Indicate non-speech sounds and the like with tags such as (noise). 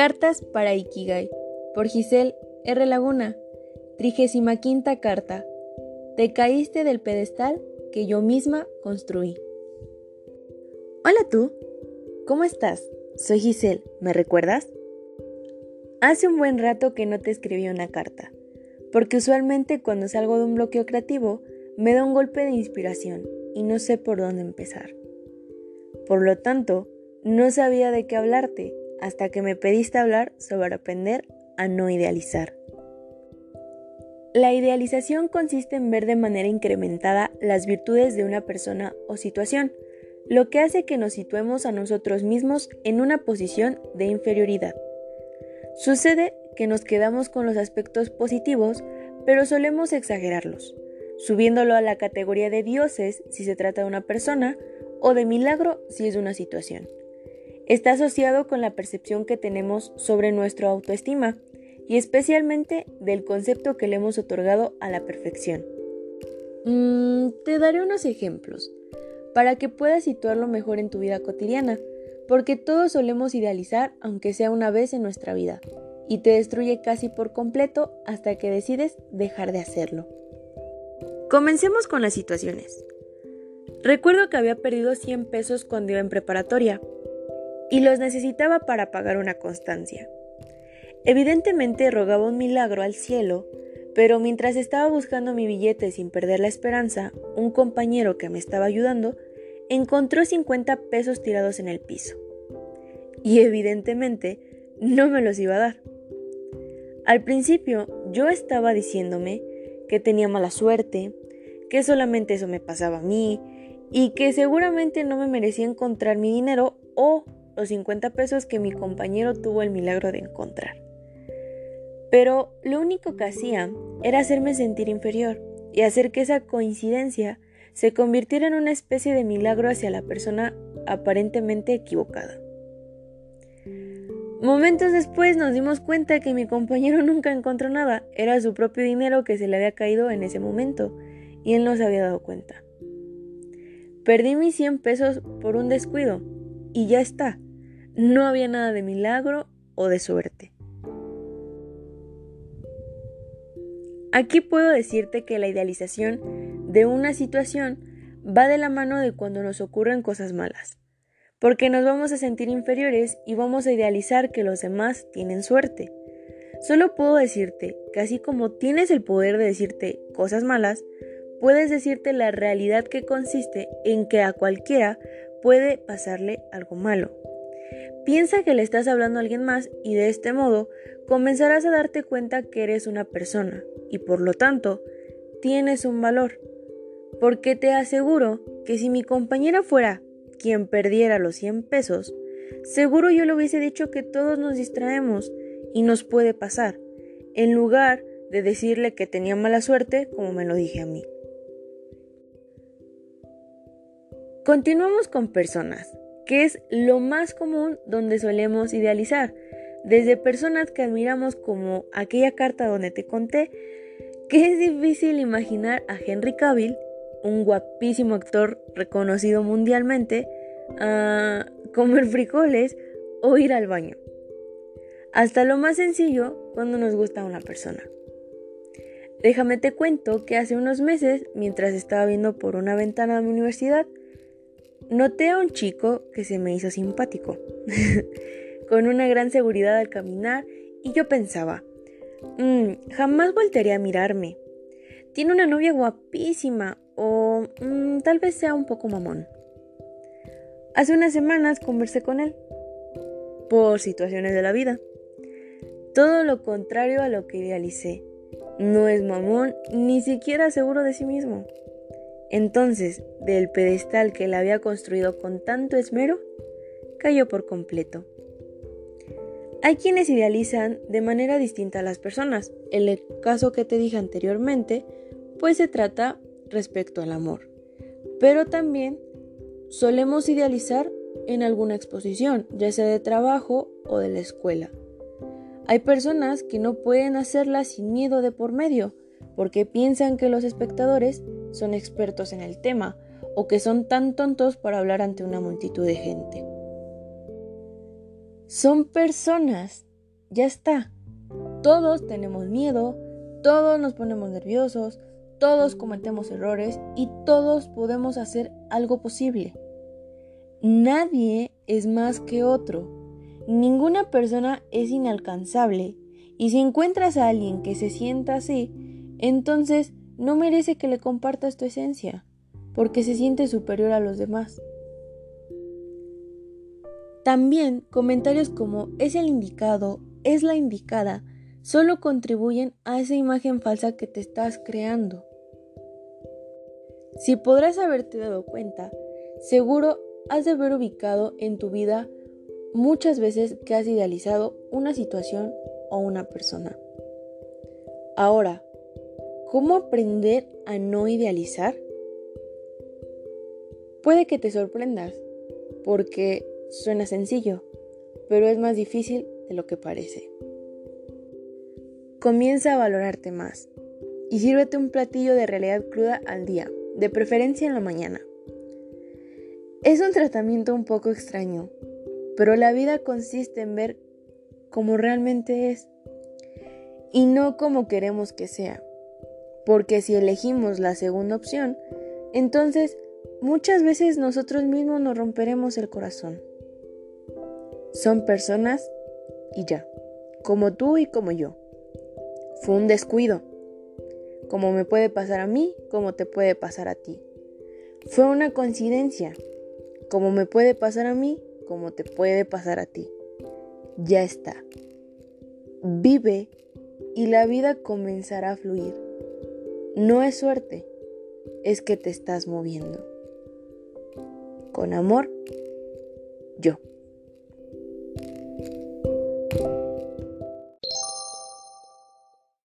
Cartas para Ikigai por Giselle R. Laguna. Trigésima quinta carta. Te caíste del pedestal que yo misma construí. Hola tú. ¿Cómo estás? Soy Giselle. ¿Me recuerdas? Hace un buen rato que no te escribí una carta, porque usualmente cuando salgo de un bloqueo creativo me da un golpe de inspiración y no sé por dónde empezar. Por lo tanto, no sabía de qué hablarte hasta que me pediste hablar sobre aprender a no idealizar. La idealización consiste en ver de manera incrementada las virtudes de una persona o situación, lo que hace que nos situemos a nosotros mismos en una posición de inferioridad. Sucede que nos quedamos con los aspectos positivos, pero solemos exagerarlos, subiéndolo a la categoría de dioses si se trata de una persona o de milagro si es una situación. Está asociado con la percepción que tenemos sobre nuestra autoestima y especialmente del concepto que le hemos otorgado a la perfección. Mm, te daré unos ejemplos para que puedas situarlo mejor en tu vida cotidiana, porque todos solemos idealizar aunque sea una vez en nuestra vida, y te destruye casi por completo hasta que decides dejar de hacerlo. Comencemos con las situaciones. Recuerdo que había perdido 100 pesos cuando iba en preparatoria y los necesitaba para pagar una constancia. Evidentemente rogaba un milagro al cielo, pero mientras estaba buscando mi billete sin perder la esperanza, un compañero que me estaba ayudando encontró 50 pesos tirados en el piso. Y evidentemente no me los iba a dar. Al principio yo estaba diciéndome que tenía mala suerte, que solamente eso me pasaba a mí y que seguramente no me merecía encontrar mi dinero o los 50 pesos que mi compañero tuvo el milagro de encontrar. Pero lo único que hacía era hacerme sentir inferior y hacer que esa coincidencia se convirtiera en una especie de milagro hacia la persona aparentemente equivocada. Momentos después nos dimos cuenta que mi compañero (laughs) nunca encontró nada, era su propio dinero que se le había caído en ese momento y él no se había dado cuenta. Perdí mis 100 pesos por un descuido y ya está. No había nada de milagro o de suerte. Aquí puedo decirte que la idealización de una situación va de la mano de cuando nos ocurren cosas malas, porque nos vamos a sentir inferiores y vamos a idealizar que los demás tienen suerte. Solo puedo decirte que así como tienes el poder de decirte cosas malas, puedes decirte la realidad que consiste en que a cualquiera puede pasarle algo malo. Piensa que le estás hablando a alguien más y de este modo comenzarás a darte cuenta que eres una persona y por lo tanto tienes un valor. Porque te aseguro que si mi compañera fuera quien perdiera los 100 pesos, seguro yo le hubiese dicho que todos nos distraemos y nos puede pasar, en lugar de decirle que tenía mala suerte como me lo dije a mí. Continuamos con personas, que es lo más común donde solemos idealizar, desde personas que admiramos como aquella carta donde te conté, que es difícil imaginar a Henry Cavill, un guapísimo actor reconocido mundialmente, comer frijoles o ir al baño. Hasta lo más sencillo cuando nos gusta una persona. Déjame te cuento que hace unos meses, mientras estaba viendo por una ventana de mi universidad, Noté a un chico que se me hizo simpático, (laughs) con una gran seguridad al caminar, y yo pensaba, mm, jamás voltearía a mirarme. Tiene una novia guapísima, o mm, tal vez sea un poco mamón. Hace unas semanas conversé con él, por situaciones de la vida. Todo lo contrario a lo que idealicé. No es mamón, ni siquiera seguro de sí mismo. Entonces, del pedestal que él había construido con tanto esmero, cayó por completo. Hay quienes idealizan de manera distinta a las personas. En el caso que te dije anteriormente, pues se trata respecto al amor. Pero también solemos idealizar en alguna exposición, ya sea de trabajo o de la escuela. Hay personas que no pueden hacerla sin miedo de por medio, porque piensan que los espectadores son expertos en el tema o que son tan tontos para hablar ante una multitud de gente. Son personas ya está. Todos tenemos miedo, todos nos ponemos nerviosos, todos cometemos errores y todos podemos hacer algo posible. Nadie es más que otro. Ninguna persona es inalcanzable. Y si encuentras a alguien que se sienta así, entonces no merece que le compartas tu esencia, porque se siente superior a los demás. También comentarios como es el indicado, es la indicada, solo contribuyen a esa imagen falsa que te estás creando. Si podrás haberte dado cuenta, seguro has de haber ubicado en tu vida muchas veces que has idealizado una situación o una persona. Ahora, ¿cómo aprender a no idealizar? Puede que te sorprendas, porque suena sencillo, pero es más difícil de lo que parece. Comienza a valorarte más y sírvete un platillo de realidad cruda al día, de preferencia en la mañana. Es un tratamiento un poco extraño, pero la vida consiste en ver como realmente es y no como queremos que sea. Porque si elegimos la segunda opción, entonces muchas veces nosotros mismos nos romperemos el corazón. Son personas y ya, como tú y como yo. Fue un descuido, como me puede pasar a mí, como te puede pasar a ti. Fue una coincidencia, como me puede pasar a mí, como te puede pasar a ti. Ya está. Vive y la vida comenzará a fluir. No es suerte, es que te estás moviendo. Con amor, yo.